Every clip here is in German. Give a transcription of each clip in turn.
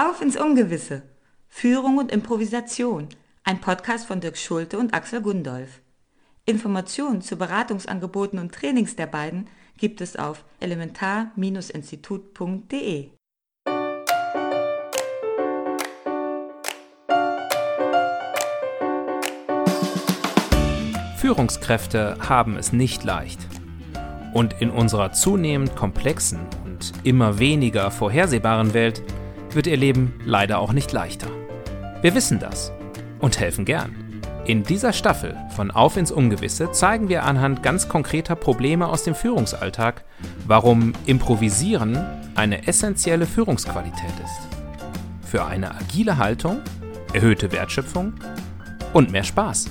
Auf ins Ungewisse. Führung und Improvisation. Ein Podcast von Dirk Schulte und Axel Gundolf. Informationen zu Beratungsangeboten und Trainings der beiden gibt es auf elementar-institut.de. Führungskräfte haben es nicht leicht. Und in unserer zunehmend komplexen und immer weniger vorhersehbaren Welt wird ihr Leben leider auch nicht leichter. Wir wissen das und helfen gern. In dieser Staffel von Auf ins Ungewisse zeigen wir anhand ganz konkreter Probleme aus dem Führungsalltag, warum Improvisieren eine essentielle Führungsqualität ist. Für eine agile Haltung, erhöhte Wertschöpfung und mehr Spaß.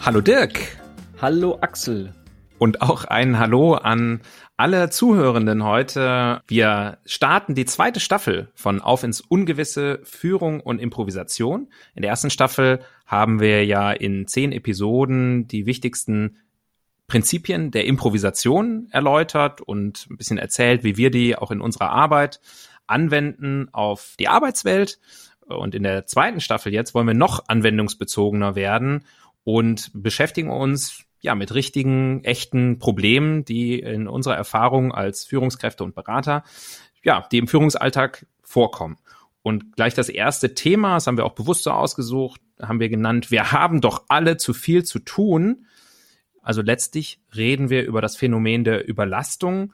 Hallo Dirk. Hallo Axel. Und auch ein Hallo an alle Zuhörenden heute. Wir starten die zweite Staffel von Auf ins Ungewisse Führung und Improvisation. In der ersten Staffel haben wir ja in zehn Episoden die wichtigsten Prinzipien der Improvisation erläutert und ein bisschen erzählt, wie wir die auch in unserer Arbeit anwenden auf die Arbeitswelt. Und in der zweiten Staffel jetzt wollen wir noch anwendungsbezogener werden und beschäftigen uns ja mit richtigen, echten Problemen, die in unserer Erfahrung als Führungskräfte und Berater, ja, die im Führungsalltag vorkommen. Und gleich das erste Thema, das haben wir auch bewusst so ausgesucht, haben wir genannt, wir haben doch alle zu viel zu tun. Also letztlich reden wir über das Phänomen der Überlastung,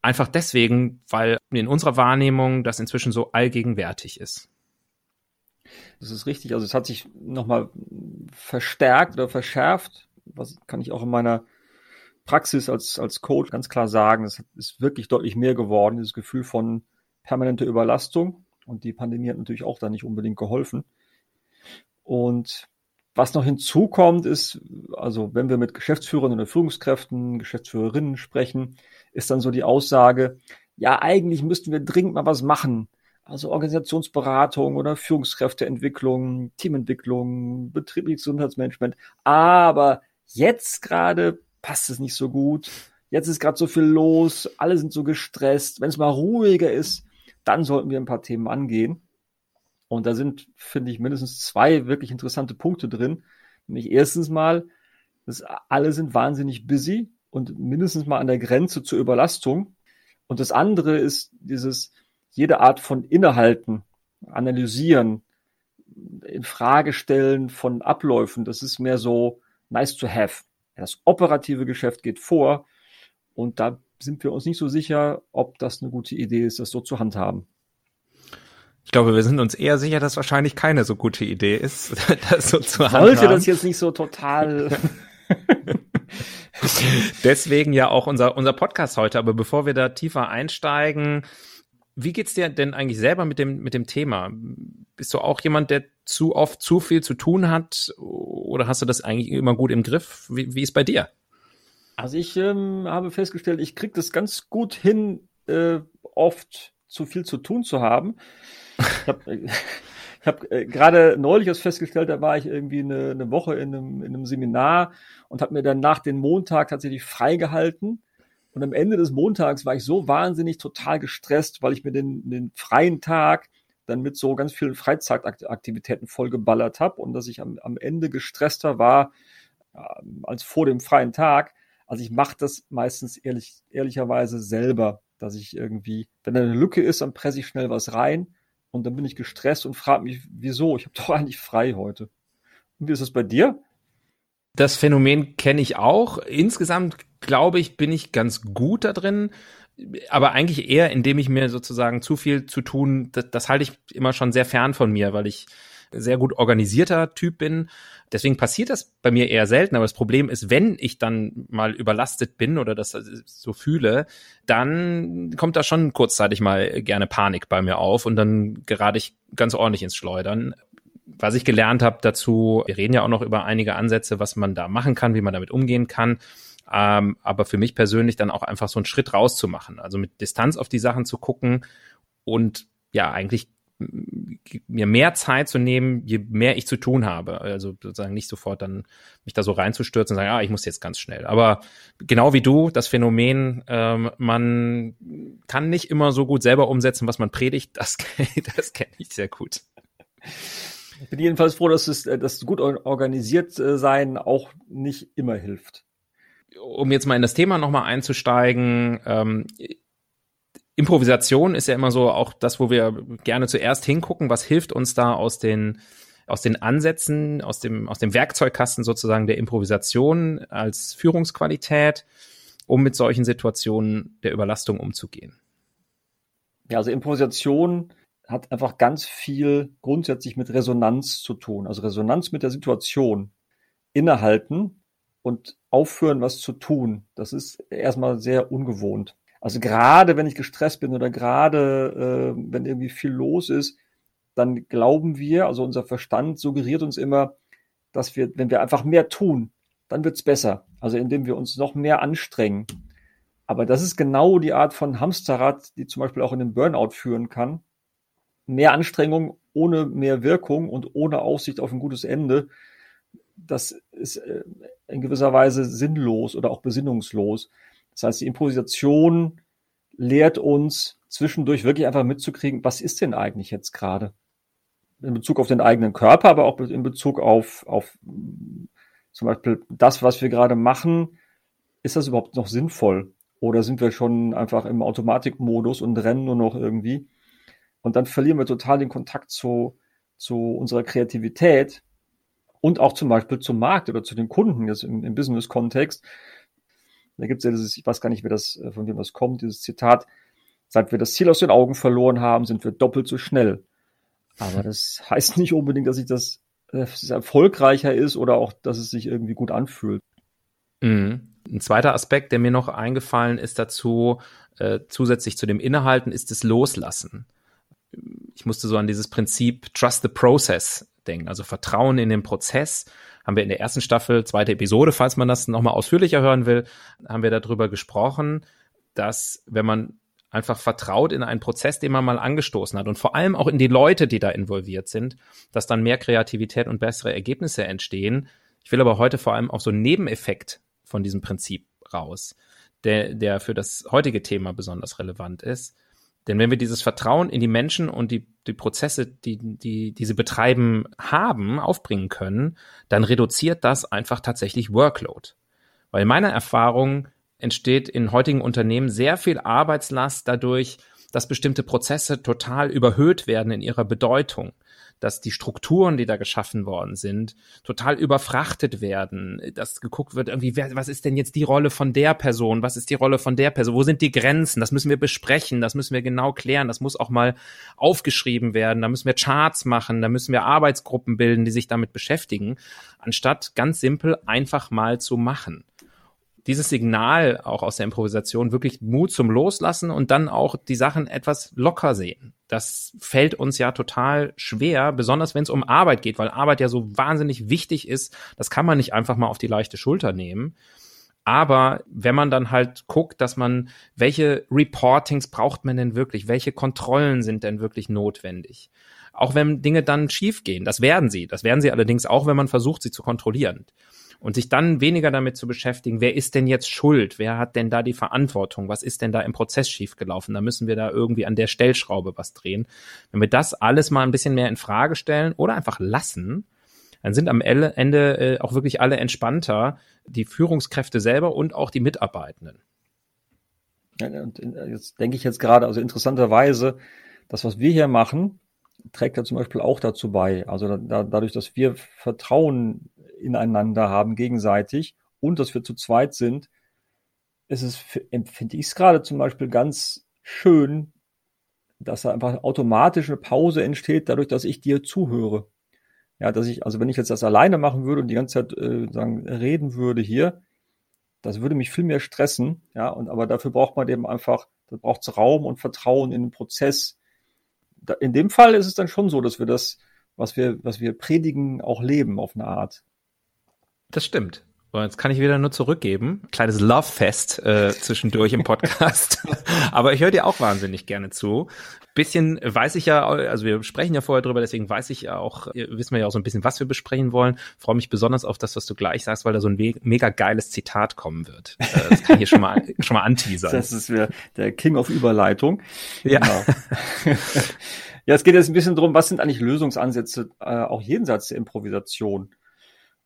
einfach deswegen, weil in unserer Wahrnehmung das inzwischen so allgegenwärtig ist. Das ist richtig. Also es hat sich nochmal verstärkt oder verschärft was kann ich auch in meiner Praxis als, als Coach ganz klar sagen, es ist wirklich deutlich mehr geworden, dieses Gefühl von permanenter Überlastung. Und die Pandemie hat natürlich auch da nicht unbedingt geholfen. Und was noch hinzukommt, ist, also wenn wir mit Geschäftsführern oder Führungskräften, Geschäftsführerinnen sprechen, ist dann so die Aussage, ja, eigentlich müssten wir dringend mal was machen. Also Organisationsberatung oder Führungskräfteentwicklung, Teamentwicklung, betriebliches Gesundheitsmanagement. Aber Jetzt gerade passt es nicht so gut. Jetzt ist gerade so viel los, alle sind so gestresst. Wenn es mal ruhiger ist, dann sollten wir ein paar Themen angehen. Und da sind, finde ich, mindestens zwei wirklich interessante Punkte drin. Nämlich erstens mal, dass alle sind wahnsinnig busy und mindestens mal an der Grenze zur Überlastung. Und das andere ist dieses, jede Art von Innehalten, analysieren, in Frage stellen von Abläufen. Das ist mehr so, nice to have. Das operative Geschäft geht vor und da sind wir uns nicht so sicher, ob das eine gute Idee ist, das so zu handhaben. Ich glaube, wir sind uns eher sicher, dass wahrscheinlich keine so gute Idee ist, das so zu handhaben. Sollte das jetzt nicht so total Deswegen ja auch unser, unser Podcast heute. Aber bevor wir da tiefer einsteigen, wie geht's dir denn eigentlich selber mit dem, mit dem Thema? Bist du auch jemand, der zu oft zu viel zu tun hat? Oder hast du das eigentlich immer gut im Griff? Wie, wie ist bei dir? Also ich ähm, habe festgestellt, ich kriege das ganz gut hin, äh, oft zu viel zu tun zu haben. Ich habe äh, hab, äh, gerade neulich was festgestellt, da war ich irgendwie eine, eine Woche in einem, in einem Seminar und habe mir dann nach dem Montag tatsächlich freigehalten und am Ende des Montags war ich so wahnsinnig total gestresst, weil ich mir den, den freien Tag dann mit so ganz vielen Freizeitaktivitäten vollgeballert habe und dass ich am, am Ende gestresster war äh, als vor dem freien Tag. Also ich mache das meistens ehrlich, ehrlicherweise selber, dass ich irgendwie, wenn da eine Lücke ist, dann presse ich schnell was rein und dann bin ich gestresst und frage mich, wieso? Ich habe doch eigentlich frei heute. Und wie ist das bei dir? Das Phänomen kenne ich auch. Insgesamt glaube ich, bin ich ganz gut da drin. Aber eigentlich eher, indem ich mir sozusagen zu viel zu tun, das, das halte ich immer schon sehr fern von mir, weil ich sehr gut organisierter Typ bin. Deswegen passiert das bei mir eher selten. Aber das Problem ist, wenn ich dann mal überlastet bin oder das so fühle, dann kommt da schon kurzzeitig mal gerne Panik bei mir auf und dann gerate ich ganz ordentlich ins Schleudern was ich gelernt habe dazu, wir reden ja auch noch über einige Ansätze, was man da machen kann, wie man damit umgehen kann. Ähm, aber für mich persönlich dann auch einfach so einen Schritt rauszumachen, also mit Distanz auf die Sachen zu gucken und ja, eigentlich mir mehr Zeit zu nehmen, je mehr ich zu tun habe. Also sozusagen nicht sofort dann mich da so reinzustürzen und sagen, ah, ich muss jetzt ganz schnell. Aber genau wie du, das Phänomen, ähm, man kann nicht immer so gut selber umsetzen, was man predigt, das, das kenne ich sehr gut. Ich bin jedenfalls froh, dass es, äh, das gut organisiert äh, sein auch nicht immer hilft. Um jetzt mal in das Thema nochmal einzusteigen, ähm, Improvisation ist ja immer so auch das, wo wir gerne zuerst hingucken, was hilft uns da aus den aus den Ansätzen, aus dem aus dem Werkzeugkasten sozusagen der Improvisation als Führungsqualität, um mit solchen Situationen der Überlastung umzugehen. Ja, also Improvisation hat einfach ganz viel grundsätzlich mit Resonanz zu tun. Also Resonanz mit der Situation. Innehalten und aufhören, was zu tun. Das ist erstmal sehr ungewohnt. Also gerade wenn ich gestresst bin oder gerade äh, wenn irgendwie viel los ist, dann glauben wir, also unser Verstand suggeriert uns immer, dass wir, wenn wir einfach mehr tun, dann wird's besser. Also indem wir uns noch mehr anstrengen. Aber das ist genau die Art von Hamsterrad, die zum Beispiel auch in den Burnout führen kann. Mehr Anstrengung ohne mehr Wirkung und ohne Aussicht auf ein gutes Ende. Das ist äh, in gewisser Weise sinnlos oder auch besinnungslos. Das heißt, die Improvisation lehrt uns zwischendurch wirklich einfach mitzukriegen, was ist denn eigentlich jetzt gerade? In Bezug auf den eigenen Körper, aber auch in Bezug auf, auf zum Beispiel das, was wir gerade machen, ist das überhaupt noch sinnvoll? Oder sind wir schon einfach im Automatikmodus und rennen nur noch irgendwie? Und dann verlieren wir total den Kontakt zu, zu unserer Kreativität und auch zum Beispiel zum Markt oder zu den Kunden jetzt im, im Business-Kontext. Da gibt es ja dieses, ich weiß gar nicht, wer das, äh, von wem das kommt, dieses Zitat, seit wir das Ziel aus den Augen verloren haben, sind wir doppelt so schnell. Aber das heißt nicht unbedingt, dass ich das, dass es erfolgreicher ist oder auch, dass es sich irgendwie gut anfühlt. Mhm. Ein zweiter Aspekt, der mir noch eingefallen ist dazu, äh, zusätzlich zu dem Innehalten, ist das Loslassen. Ich musste so an dieses Prinzip Trust the Process denken, also Vertrauen in den Prozess haben wir in der ersten Staffel, zweite Episode, falls man das nochmal ausführlicher hören will, haben wir darüber gesprochen, dass wenn man einfach vertraut in einen Prozess, den man mal angestoßen hat und vor allem auch in die Leute, die da involviert sind, dass dann mehr Kreativität und bessere Ergebnisse entstehen. Ich will aber heute vor allem auch so einen Nebeneffekt von diesem Prinzip raus, der, der für das heutige Thema besonders relevant ist. Denn wenn wir dieses Vertrauen in die Menschen und die, die Prozesse, die, die diese betreiben, haben, aufbringen können, dann reduziert das einfach tatsächlich Workload. Weil meiner Erfahrung entsteht in heutigen Unternehmen sehr viel Arbeitslast dadurch, dass bestimmte Prozesse total überhöht werden in ihrer Bedeutung dass die Strukturen, die da geschaffen worden sind, total überfrachtet werden, dass geguckt wird, irgendwie, wer, was ist denn jetzt die Rolle von der Person, was ist die Rolle von der Person, wo sind die Grenzen, das müssen wir besprechen, das müssen wir genau klären, das muss auch mal aufgeschrieben werden, da müssen wir Charts machen, da müssen wir Arbeitsgruppen bilden, die sich damit beschäftigen, anstatt ganz simpel einfach mal zu machen. Dieses Signal auch aus der Improvisation wirklich Mut zum Loslassen und dann auch die Sachen etwas locker sehen. Das fällt uns ja total schwer, besonders wenn es um Arbeit geht, weil Arbeit ja so wahnsinnig wichtig ist. Das kann man nicht einfach mal auf die leichte Schulter nehmen. Aber wenn man dann halt guckt, dass man, welche Reportings braucht man denn wirklich? Welche Kontrollen sind denn wirklich notwendig? Auch wenn Dinge dann schiefgehen, das werden sie. Das werden sie allerdings auch, wenn man versucht, sie zu kontrollieren und sich dann weniger damit zu beschäftigen, wer ist denn jetzt schuld? Wer hat denn da die Verantwortung? Was ist denn da im Prozess schiefgelaufen? Da müssen wir da irgendwie an der Stellschraube was drehen. Wenn wir das alles mal ein bisschen mehr in Frage stellen oder einfach lassen, dann sind am Ende äh, auch wirklich alle entspannter, die Führungskräfte selber und auch die Mitarbeitenden. Ja, und äh, jetzt denke ich jetzt gerade, also interessanterweise, das, was wir hier machen, trägt ja zum Beispiel auch dazu bei. Also da, dadurch, dass wir Vertrauen ineinander haben, gegenseitig, und dass wir zu zweit sind, ist es, empfinde ich es gerade zum Beispiel ganz schön, dass da einfach automatisch eine Pause entsteht, dadurch, dass ich dir zuhöre. Ja, dass ich, also wenn ich jetzt das alleine machen würde und die ganze Zeit äh, sagen, reden würde hier, das würde mich viel mehr stressen, ja, und aber dafür braucht man eben einfach, da braucht es Raum und Vertrauen in den Prozess. Da, in dem Fall ist es dann schon so, dass wir das, was wir, was wir predigen, auch leben auf eine Art. Das stimmt. So, jetzt kann ich wieder nur zurückgeben. Kleines Love-Fest äh, zwischendurch im Podcast. Aber ich höre dir auch wahnsinnig gerne zu. Bisschen weiß ich ja, also wir sprechen ja vorher drüber, deswegen weiß ich ja auch, wissen wir ja auch so ein bisschen, was wir besprechen wollen. Freue mich besonders auf das, was du gleich sagst, weil da so ein mega geiles Zitat kommen wird. Äh, das kann ich hier schon mal, schon mal anteasern. Das ist der King of Überleitung. Ja. Genau. ja, es geht jetzt ein bisschen drum, was sind eigentlich Lösungsansätze, äh, auch jenseits der Improvisation?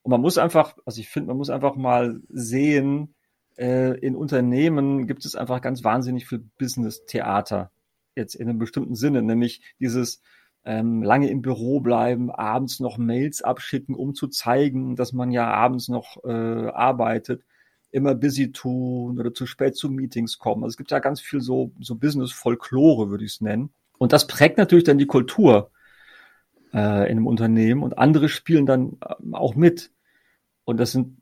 Und man muss einfach, also ich finde, man muss einfach mal sehen, äh, in Unternehmen gibt es einfach ganz wahnsinnig viel Business-Theater. Jetzt in einem bestimmten Sinne, nämlich dieses ähm, lange im Büro bleiben, abends noch Mails abschicken, um zu zeigen, dass man ja abends noch äh, arbeitet, immer busy tun oder zu spät zu Meetings kommen. Also es gibt ja ganz viel so, so Business-Folklore, würde ich es nennen. Und das prägt natürlich dann die Kultur äh, in einem Unternehmen und andere spielen dann äh, auch mit. Und das sind,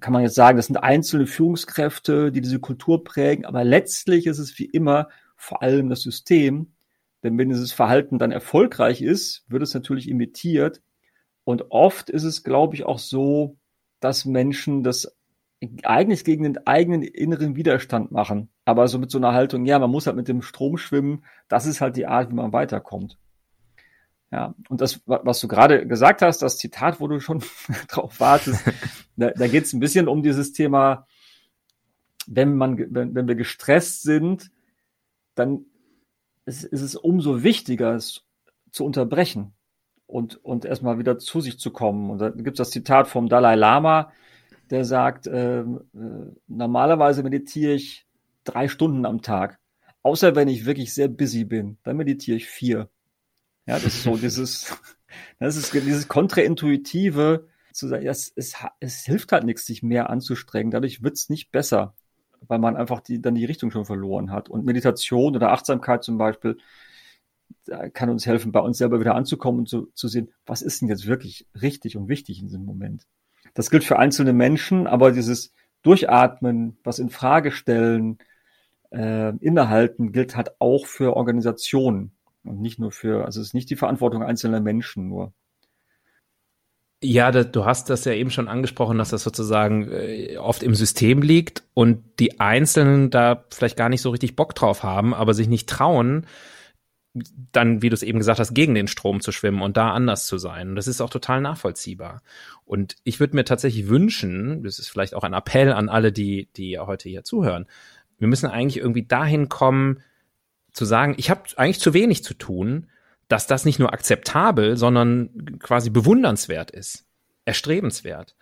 kann man jetzt sagen, das sind einzelne Führungskräfte, die diese Kultur prägen, aber letztlich ist es wie immer vor allem das System, denn wenn dieses Verhalten dann erfolgreich ist, wird es natürlich imitiert. Und oft ist es, glaube ich, auch so, dass Menschen das eigentlich gegen den eigenen inneren Widerstand machen. Aber so mit so einer Haltung, ja, man muss halt mit dem Strom schwimmen, das ist halt die Art, wie man weiterkommt. Ja, und das, was du gerade gesagt hast, das Zitat, wo du schon drauf wartest, da, da geht es ein bisschen um dieses Thema, wenn man, wenn, wenn wir gestresst sind, dann ist, ist es umso wichtiger, es zu unterbrechen und, und erstmal wieder zu sich zu kommen. Und da gibt es das Zitat vom Dalai Lama, der sagt, äh, äh, normalerweise meditiere ich drei Stunden am Tag. Außer wenn ich wirklich sehr busy bin, dann meditiere ich vier. Ja, das ist so dieses, das ist dieses kontraintuitive, zu sagen, es, es, es hilft halt nichts, sich mehr anzustrengen. Dadurch wird's nicht besser, weil man einfach die, dann die Richtung schon verloren hat. Und Meditation oder Achtsamkeit zum Beispiel, kann uns helfen, bei uns selber wieder anzukommen und zu, zu sehen, was ist denn jetzt wirklich richtig und wichtig in diesem Moment. Das gilt für einzelne Menschen, aber dieses Durchatmen, was in Frage stellen, äh, innehalten, gilt halt auch für Organisationen. Und nicht nur für, also es ist nicht die Verantwortung einzelner Menschen nur. Ja, das, du hast das ja eben schon angesprochen, dass das sozusagen äh, oft im System liegt und die Einzelnen da vielleicht gar nicht so richtig Bock drauf haben, aber sich nicht trauen, dann, wie du es eben gesagt hast, gegen den Strom zu schwimmen und da anders zu sein. Und das ist auch total nachvollziehbar. Und ich würde mir tatsächlich wünschen, das ist vielleicht auch ein Appell an alle, die, die heute hier zuhören, wir müssen eigentlich irgendwie dahin kommen, zu sagen, ich habe eigentlich zu wenig zu tun, dass das nicht nur akzeptabel, sondern quasi bewundernswert ist, erstrebenswert.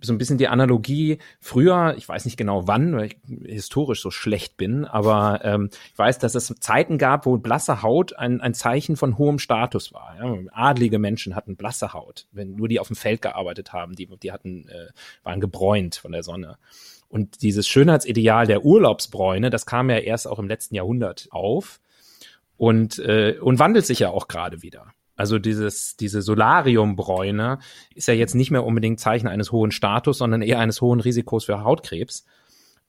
So ein bisschen die Analogie früher, ich weiß nicht genau wann, weil ich historisch so schlecht bin, aber ähm, ich weiß, dass es Zeiten gab, wo blasse Haut ein, ein Zeichen von hohem Status war. Ja? Adlige Menschen hatten blasse Haut, wenn nur die auf dem Feld gearbeitet haben, die, die hatten, äh, waren gebräunt von der Sonne. Und dieses Schönheitsideal der Urlaubsbräune, das kam ja erst auch im letzten Jahrhundert auf und, äh, und wandelt sich ja auch gerade wieder. Also dieses, diese Solariumbräune ist ja jetzt nicht mehr unbedingt Zeichen eines hohen Status, sondern eher eines hohen Risikos für Hautkrebs.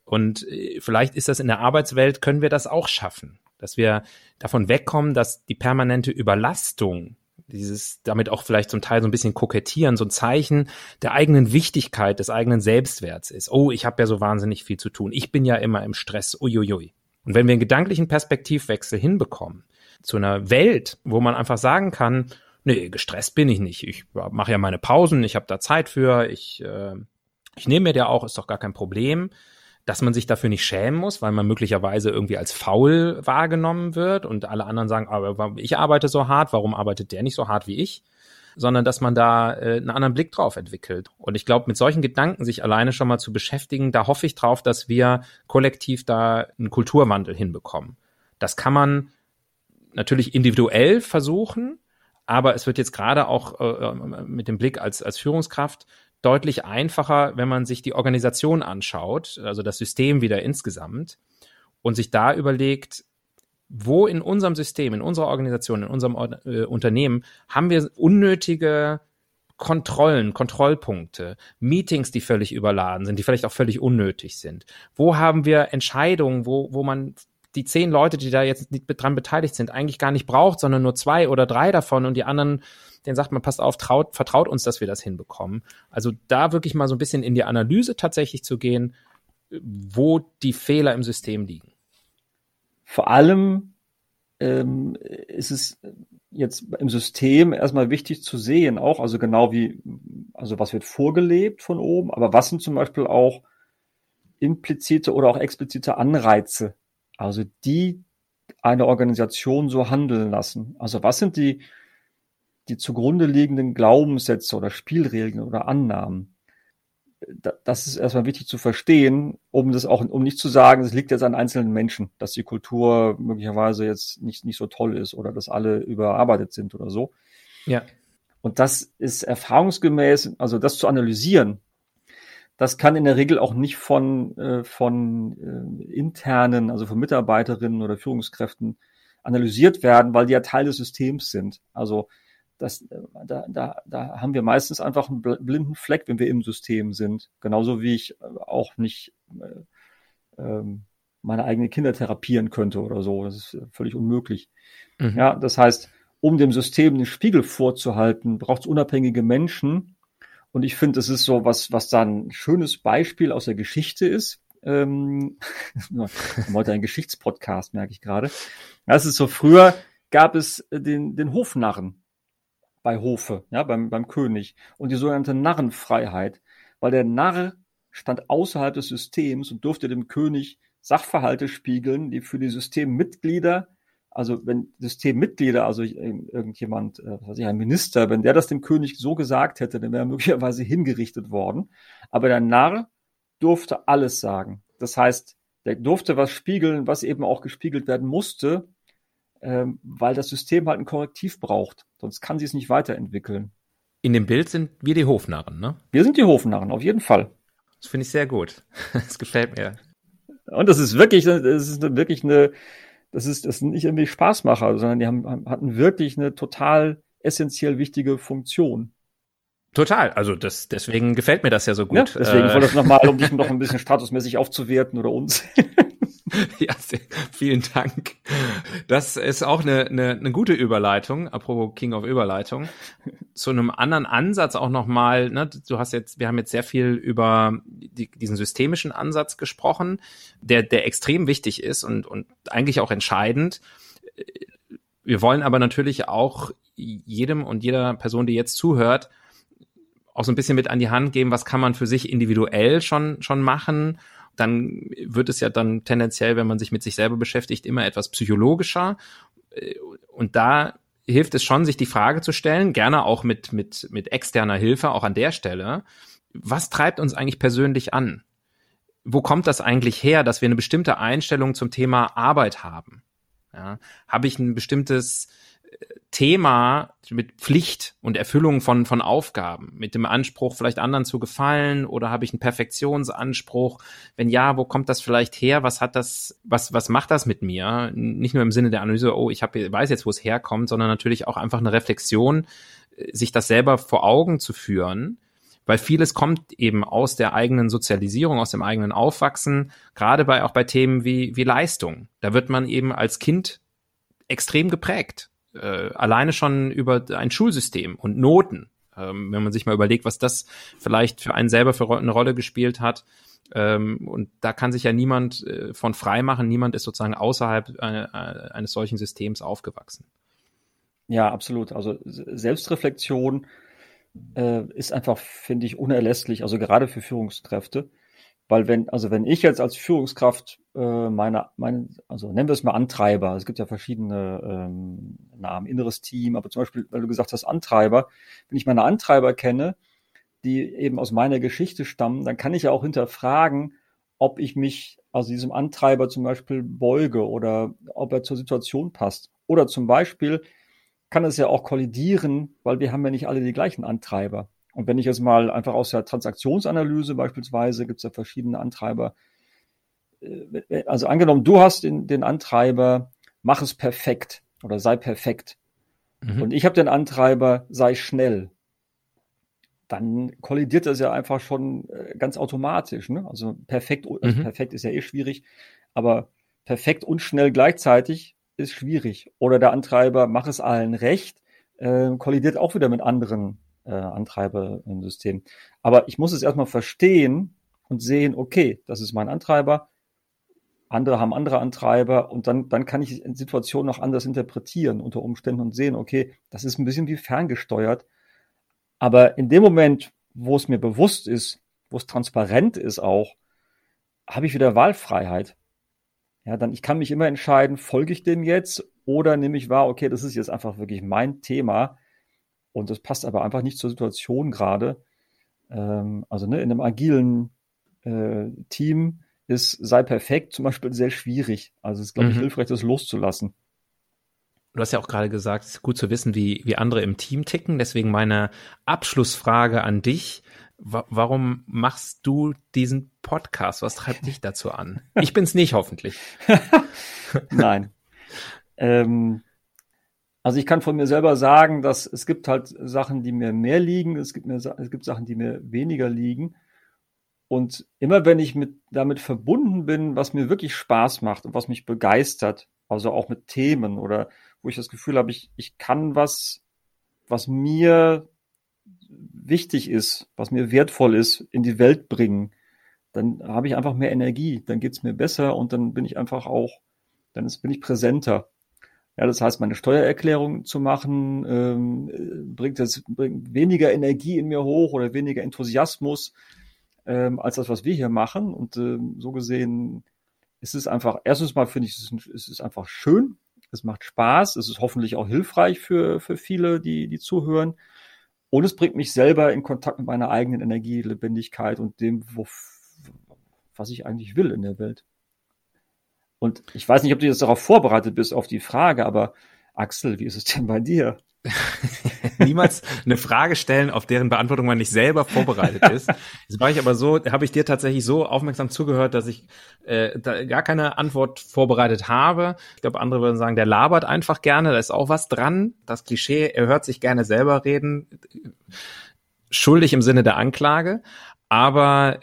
Und äh, vielleicht ist das in der Arbeitswelt, können wir das auch schaffen, dass wir davon wegkommen, dass die permanente Überlastung dieses damit auch vielleicht zum Teil so ein bisschen kokettieren, so ein Zeichen der eigenen Wichtigkeit, des eigenen Selbstwerts ist. Oh, ich habe ja so wahnsinnig viel zu tun. Ich bin ja immer im Stress. Uiuiui. Und wenn wir einen gedanklichen Perspektivwechsel hinbekommen zu einer Welt, wo man einfach sagen kann, nee, gestresst bin ich nicht. Ich mache ja meine Pausen, ich habe da Zeit für, ich, äh, ich nehme mir der auch, ist doch gar kein Problem dass man sich dafür nicht schämen muss, weil man möglicherweise irgendwie als faul wahrgenommen wird und alle anderen sagen, aber ich arbeite so hart, warum arbeitet der nicht so hart wie ich? Sondern dass man da äh, einen anderen Blick drauf entwickelt. Und ich glaube, mit solchen Gedanken sich alleine schon mal zu beschäftigen, da hoffe ich drauf, dass wir kollektiv da einen Kulturwandel hinbekommen. Das kann man natürlich individuell versuchen, aber es wird jetzt gerade auch äh, mit dem Blick als, als Führungskraft deutlich einfacher, wenn man sich die Organisation anschaut, also das System wieder insgesamt und sich da überlegt, wo in unserem System, in unserer Organisation, in unserem äh, Unternehmen haben wir unnötige Kontrollen, Kontrollpunkte, Meetings, die völlig überladen sind, die vielleicht auch völlig unnötig sind. Wo haben wir Entscheidungen, wo, wo man die zehn Leute, die da jetzt dran beteiligt sind, eigentlich gar nicht braucht, sondern nur zwei oder drei davon und die anderen, denen sagt man, passt auf, traut, vertraut uns, dass wir das hinbekommen. Also da wirklich mal so ein bisschen in die Analyse tatsächlich zu gehen, wo die Fehler im System liegen. Vor allem ähm, ist es jetzt im System erstmal wichtig zu sehen, auch, also genau wie, also was wird vorgelebt von oben, aber was sind zum Beispiel auch implizite oder auch explizite Anreize, also die eine Organisation so handeln lassen. Also was sind die, die zugrunde liegenden Glaubenssätze oder Spielregeln oder Annahmen? Das ist erstmal wichtig zu verstehen, um das auch, um nicht zu sagen, es liegt jetzt an einzelnen Menschen, dass die Kultur möglicherweise jetzt nicht, nicht so toll ist oder dass alle überarbeitet sind oder so. Ja. Und das ist erfahrungsgemäß, also das zu analysieren, das kann in der Regel auch nicht von, äh, von äh, internen, also von Mitarbeiterinnen oder Führungskräften analysiert werden, weil die ja Teil des Systems sind. Also das, äh, da, da, da haben wir meistens einfach einen blinden Fleck, wenn wir im System sind. Genauso wie ich äh, auch nicht äh, ähm, meine eigenen Kinder therapieren könnte oder so. Das ist völlig unmöglich. Mhm. Ja, das heißt, um dem System den Spiegel vorzuhalten, braucht es unabhängige Menschen, und ich finde, das ist so was, was da ein schönes Beispiel aus der Geschichte ist. Ähm, heute ein Geschichtspodcast, merke ich gerade. Das ist so, früher gab es den, den Hofnarren bei Hofe, ja, beim, beim König und die sogenannte Narrenfreiheit, weil der Narr stand außerhalb des Systems und durfte dem König Sachverhalte spiegeln, die für die Systemmitglieder also wenn Systemmitglieder, also irgendjemand, äh, was weiß ich, ein Minister, wenn der das dem König so gesagt hätte, dann wäre er möglicherweise hingerichtet worden. Aber der Narr durfte alles sagen. Das heißt, der durfte was spiegeln, was eben auch gespiegelt werden musste, ähm, weil das System halt ein Korrektiv braucht. Sonst kann sie es nicht weiterentwickeln. In dem Bild sind wir die Hofnarren, ne? Wir sind die Hofnarren, auf jeden Fall. Das finde ich sehr gut. Das gefällt mir. Und das ist wirklich, das ist wirklich eine, das ist, das sind nicht irgendwie Spaßmacher, sondern die haben, hatten wirklich eine total essentiell wichtige Funktion. Total, also das, deswegen gefällt mir das ja so gut. Ja, deswegen äh, wollte ich das nochmal, um dich noch ein bisschen statusmäßig aufzuwerten oder uns. ja, sehr, vielen Dank. Das ist auch eine, eine, eine gute Überleitung, apropos King of Überleitung, zu einem anderen Ansatz auch nochmal. Ne, du hast jetzt, wir haben jetzt sehr viel über die, diesen systemischen Ansatz gesprochen, der, der extrem wichtig ist und, und eigentlich auch entscheidend. Wir wollen aber natürlich auch jedem und jeder Person, die jetzt zuhört, auch so ein bisschen mit an die Hand geben, was kann man für sich individuell schon, schon machen dann wird es ja dann tendenziell, wenn man sich mit sich selber beschäftigt, immer etwas psychologischer. Und da hilft es schon, sich die Frage zu stellen, gerne auch mit, mit, mit externer Hilfe, auch an der Stelle. Was treibt uns eigentlich persönlich an? Wo kommt das eigentlich her, dass wir eine bestimmte Einstellung zum Thema Arbeit haben? Ja, habe ich ein bestimmtes Thema mit Pflicht und Erfüllung von, von Aufgaben, mit dem Anspruch, vielleicht anderen zu gefallen oder habe ich einen Perfektionsanspruch? Wenn ja, wo kommt das vielleicht her? Was hat das, was, was macht das mit mir? Nicht nur im Sinne der Analyse, oh, ich hab, weiß jetzt, wo es herkommt, sondern natürlich auch einfach eine Reflexion, sich das selber vor Augen zu führen weil vieles kommt eben aus der eigenen Sozialisierung, aus dem eigenen Aufwachsen, gerade bei auch bei Themen wie wie Leistung. Da wird man eben als Kind extrem geprägt äh, alleine schon über ein Schulsystem und Noten, ähm, wenn man sich mal überlegt, was das vielleicht für einen selber für eine Rolle gespielt hat. Ähm, und da kann sich ja niemand äh, von frei machen. Niemand ist sozusagen außerhalb äh, äh eines solchen Systems aufgewachsen. Ja, absolut. Also Selbstreflexion äh, ist einfach, finde ich, unerlässlich. Also gerade für Führungskräfte. Weil wenn, also wenn ich jetzt als Führungskraft äh, meine, meine, also nennen wir es mal Antreiber, es gibt ja verschiedene ähm, Namen, inneres Team, aber zum Beispiel, weil du gesagt hast, Antreiber, wenn ich meine Antreiber kenne, die eben aus meiner Geschichte stammen, dann kann ich ja auch hinterfragen, ob ich mich also diesem Antreiber zum Beispiel beuge oder ob er zur Situation passt. Oder zum Beispiel kann es ja auch kollidieren, weil wir haben ja nicht alle die gleichen Antreiber. Und wenn ich jetzt mal einfach aus der Transaktionsanalyse beispielsweise, gibt es ja verschiedene Antreiber. Äh, also angenommen, du hast den, den Antreiber, mach es perfekt oder sei perfekt. Mhm. Und ich habe den Antreiber, sei schnell. Dann kollidiert das ja einfach schon äh, ganz automatisch. Ne? Also perfekt, also mhm. perfekt ist ja eh schwierig, aber perfekt und schnell gleichzeitig ist schwierig. Oder der Antreiber, mach es allen recht, äh, kollidiert auch wieder mit anderen äh, Antreibersystemen. Aber ich muss es erstmal verstehen und sehen, okay, das ist mein Antreiber, andere haben andere Antreiber und dann, dann kann ich Situationen noch anders interpretieren unter Umständen und sehen, okay, das ist ein bisschen wie ferngesteuert. Aber in dem Moment, wo es mir bewusst ist, wo es transparent ist auch, habe ich wieder Wahlfreiheit. Ja, dann ich kann mich immer entscheiden, folge ich dem jetzt oder nehme ich wahr, okay, das ist jetzt einfach wirklich mein Thema und das passt aber einfach nicht zur Situation gerade. Ähm, also ne, in einem agilen äh, Team ist sei perfekt zum Beispiel sehr schwierig. Also es ist, glaube ich, mhm. hilfreich, das loszulassen. Du hast ja auch gerade gesagt, es ist gut zu wissen, wie, wie andere im Team ticken. Deswegen meine Abschlussfrage an dich. warum machst du diesen Podcast? Was treibt dich dazu an? Ich bin's nicht, hoffentlich. Nein. ähm, also ich kann von mir selber sagen, dass es gibt halt Sachen, die mir mehr liegen, es gibt, mir, es gibt Sachen, die mir weniger liegen. Und immer wenn ich mit, damit verbunden bin, was mir wirklich Spaß macht und was mich begeistert, also auch mit Themen oder wo ich das Gefühl habe, ich, ich kann was, was mir wichtig ist, was mir wertvoll ist, in die Welt bringen, dann habe ich einfach mehr Energie, dann geht's mir besser und dann bin ich einfach auch, dann ist, bin ich präsenter. Ja, das heißt, meine Steuererklärung zu machen, ähm, bringt das bringt weniger Energie in mir hoch oder weniger Enthusiasmus ähm, als das, was wir hier machen. Und ähm, so gesehen ist es einfach, erstens mal finde ich, es ist einfach schön, es macht Spaß, es ist hoffentlich auch hilfreich für, für viele, die, die zuhören. Und es bringt mich selber in Kontakt mit meiner eigenen Energie, Lebendigkeit und dem, wo, was ich eigentlich will in der Welt. Und ich weiß nicht, ob du jetzt darauf vorbereitet bist, auf die Frage, aber Axel, wie ist es denn bei dir? Niemals eine Frage stellen, auf deren Beantwortung man nicht selber vorbereitet ist. Jetzt war ich aber so, habe ich dir tatsächlich so aufmerksam zugehört, dass ich äh, da gar keine Antwort vorbereitet habe. Ich glaube, andere würden sagen, der labert einfach gerne, da ist auch was dran. Das Klischee, er hört sich gerne selber reden. Schuldig im Sinne der Anklage. Aber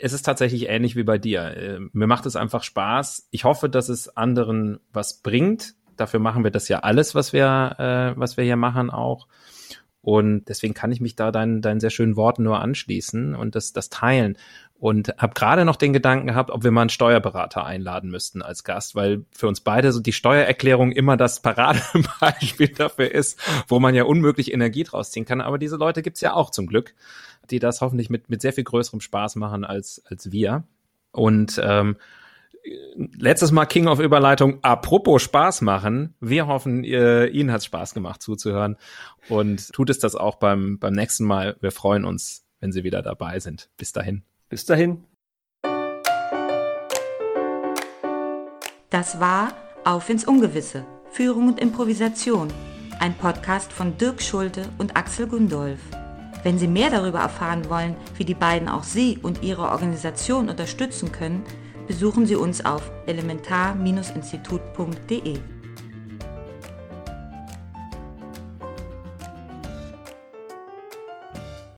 es ist tatsächlich ähnlich wie bei dir. Äh, mir macht es einfach Spaß. Ich hoffe, dass es anderen was bringt. Dafür machen wir das ja alles, was wir, äh, was wir hier machen auch. Und deswegen kann ich mich da deinen, deinen sehr schönen Worten nur anschließen und das, das teilen. Und habe gerade noch den Gedanken gehabt, ob wir mal einen Steuerberater einladen müssten als Gast, weil für uns beide so die Steuererklärung immer das Paradebeispiel dafür ist, wo man ja unmöglich Energie draus ziehen kann. Aber diese Leute gibt's ja auch zum Glück die das hoffentlich mit, mit sehr viel größerem Spaß machen als, als wir. Und ähm, letztes Mal King of Überleitung. Apropos Spaß machen. Wir hoffen, ihr, Ihnen hat Spaß gemacht zuzuhören. Und tut es das auch beim, beim nächsten Mal. Wir freuen uns, wenn Sie wieder dabei sind. Bis dahin. Bis dahin. Das war Auf ins Ungewisse. Führung und Improvisation. Ein Podcast von Dirk Schulte und Axel Gundolf. Wenn Sie mehr darüber erfahren wollen, wie die beiden auch Sie und Ihre Organisation unterstützen können, besuchen Sie uns auf elementar-institut.de.